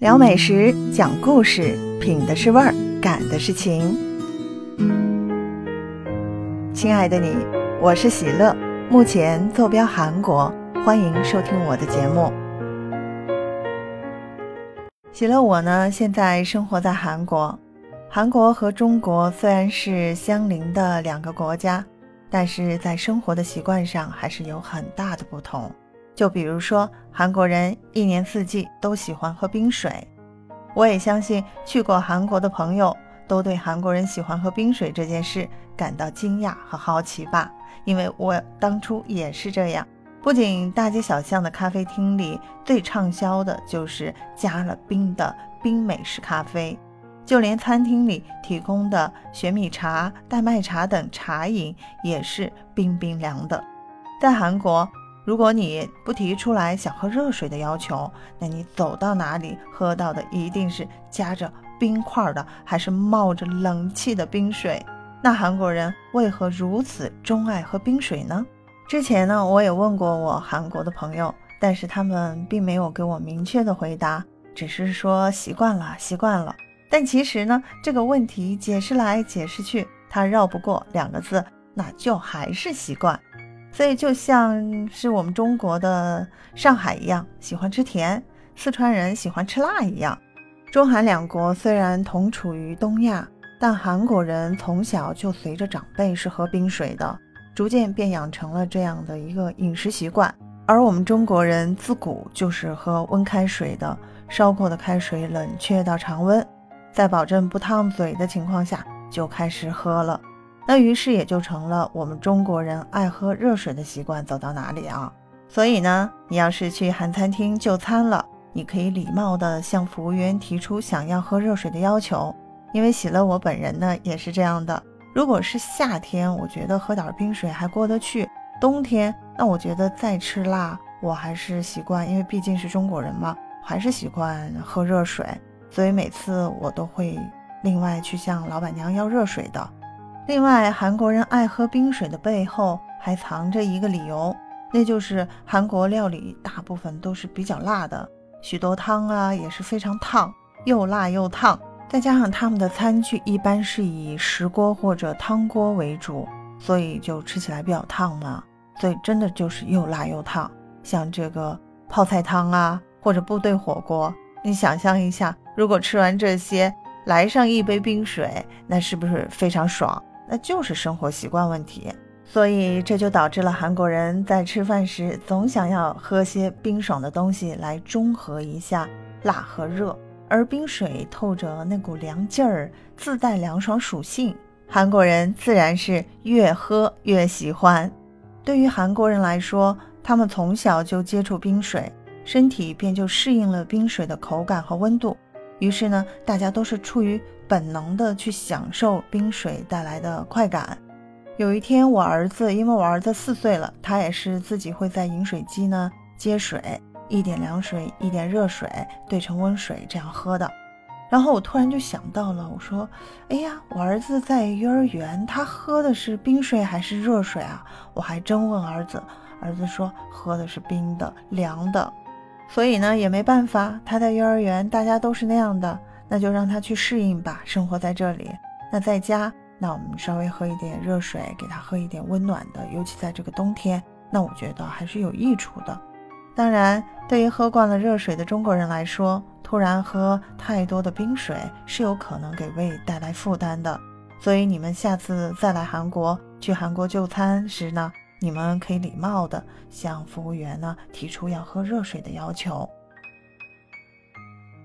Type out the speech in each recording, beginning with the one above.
聊美食，讲故事，品的是味儿，感的是情。亲爱的你，我是喜乐，目前坐标韩国，欢迎收听我的节目。喜乐，我呢现在生活在韩国。韩国和中国虽然是相邻的两个国家，但是在生活的习惯上还是有很大的不同。就比如说，韩国人一年四季都喜欢喝冰水。我也相信去过韩国的朋友都对韩国人喜欢喝冰水这件事感到惊讶和好奇吧？因为我当初也是这样。不仅大街小巷的咖啡厅里最畅销的就是加了冰的冰美式咖啡，就连餐厅里提供的雪米茶、大麦茶等茶饮也是冰冰凉的。在韩国。如果你不提出来想喝热水的要求，那你走到哪里喝到的一定是夹着冰块的，还是冒着冷气的冰水？那韩国人为何如此钟爱喝冰水呢？之前呢，我也问过我韩国的朋友，但是他们并没有给我明确的回答，只是说习惯了，习惯了。但其实呢，这个问题解释来解释去，他绕不过两个字，那就还是习惯。所以就像是我们中国的上海一样，喜欢吃甜；四川人喜欢吃辣一样。中韩两国虽然同处于东亚，但韩国人从小就随着长辈是喝冰水的，逐渐便养成了这样的一个饮食习惯。而我们中国人自古就是喝温开水的，烧过的开水冷却到常温，在保证不烫嘴的情况下就开始喝了。那于是也就成了我们中国人爱喝热水的习惯走到哪里啊？所以呢，你要是去韩餐厅就餐了，你可以礼貌地向服务员提出想要喝热水的要求。因为喜乐我本人呢也是这样的。如果是夏天，我觉得喝点冰水还过得去；冬天，那我觉得再吃辣，我还是习惯，因为毕竟是中国人嘛，还是习惯喝热水。所以每次我都会另外去向老板娘要热水的。另外，韩国人爱喝冰水的背后还藏着一个理由，那就是韩国料理大部分都是比较辣的，许多汤啊也是非常烫，又辣又烫。再加上他们的餐具一般是以石锅或者汤锅为主，所以就吃起来比较烫嘛。所以真的就是又辣又烫。像这个泡菜汤啊，或者部队火锅，你想象一下，如果吃完这些，来上一杯冰水，那是不是非常爽？那就是生活习惯问题，所以这就导致了韩国人在吃饭时总想要喝些冰爽的东西来中和一下辣和热，而冰水透着那股凉劲儿，自带凉爽属性，韩国人自然是越喝越喜欢。对于韩国人来说，他们从小就接触冰水，身体便就适应了冰水的口感和温度。于是呢，大家都是出于本能的去享受冰水带来的快感。有一天，我儿子，因为我儿子四岁了，他也是自己会在饮水机呢接水，一点凉水，一点热水兑成温水这样喝的。然后我突然就想到了，我说：“哎呀，我儿子在幼儿园，他喝的是冰水还是热水啊？”我还真问儿子，儿子说喝的是冰的，凉的。所以呢，也没办法，他在幼儿园，大家都是那样的，那就让他去适应吧，生活在这里。那在家，那我们稍微喝一点热水，给他喝一点温暖的，尤其在这个冬天，那我觉得还是有益处的。当然，对于喝惯了热水的中国人来说，突然喝太多的冰水是有可能给胃带来负担的。所以你们下次再来韩国，去韩国就餐时呢？你们可以礼貌的向服务员呢提出要喝热水的要求。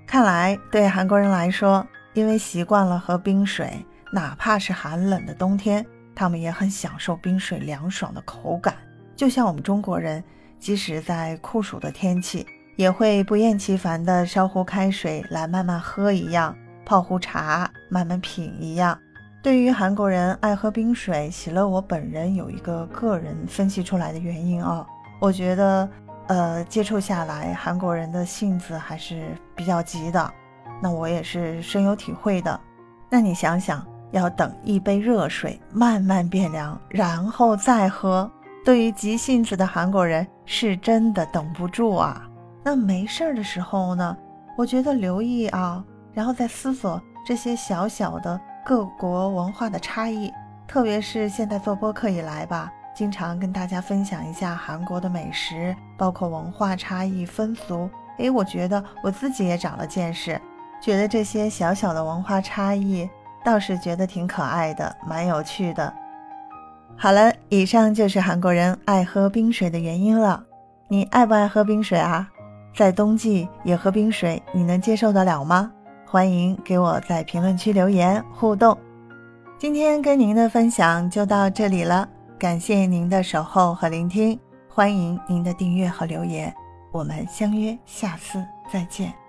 看来对韩国人来说，因为习惯了喝冰水，哪怕是寒冷的冬天，他们也很享受冰水凉爽的口感。就像我们中国人，即使在酷暑的天气，也会不厌其烦的烧壶开水来慢慢喝一样，泡壶茶慢慢品一样。对于韩国人爱喝冰水，喜乐我本人有一个个人分析出来的原因啊，我觉得，呃，接触下来，韩国人的性子还是比较急的，那我也是深有体会的。那你想想，要等一杯热水慢慢变凉，然后再喝，对于急性子的韩国人是真的等不住啊。那没事儿的时候呢，我觉得留意啊，然后再思索这些小小的各国文化的差异，特别是现在做播客以来吧，经常跟大家分享一下韩国的美食，包括文化差异、风俗。诶，我觉得我自己也长了见识，觉得这些小小的文化差异倒是觉得挺可爱的，蛮有趣的。好了，以上就是韩国人爱喝冰水的原因了。你爱不爱喝冰水啊？在冬季也喝冰水，你能接受得了吗？欢迎给我在评论区留言互动。今天跟您的分享就到这里了，感谢您的守候和聆听，欢迎您的订阅和留言。我们相约下次再见。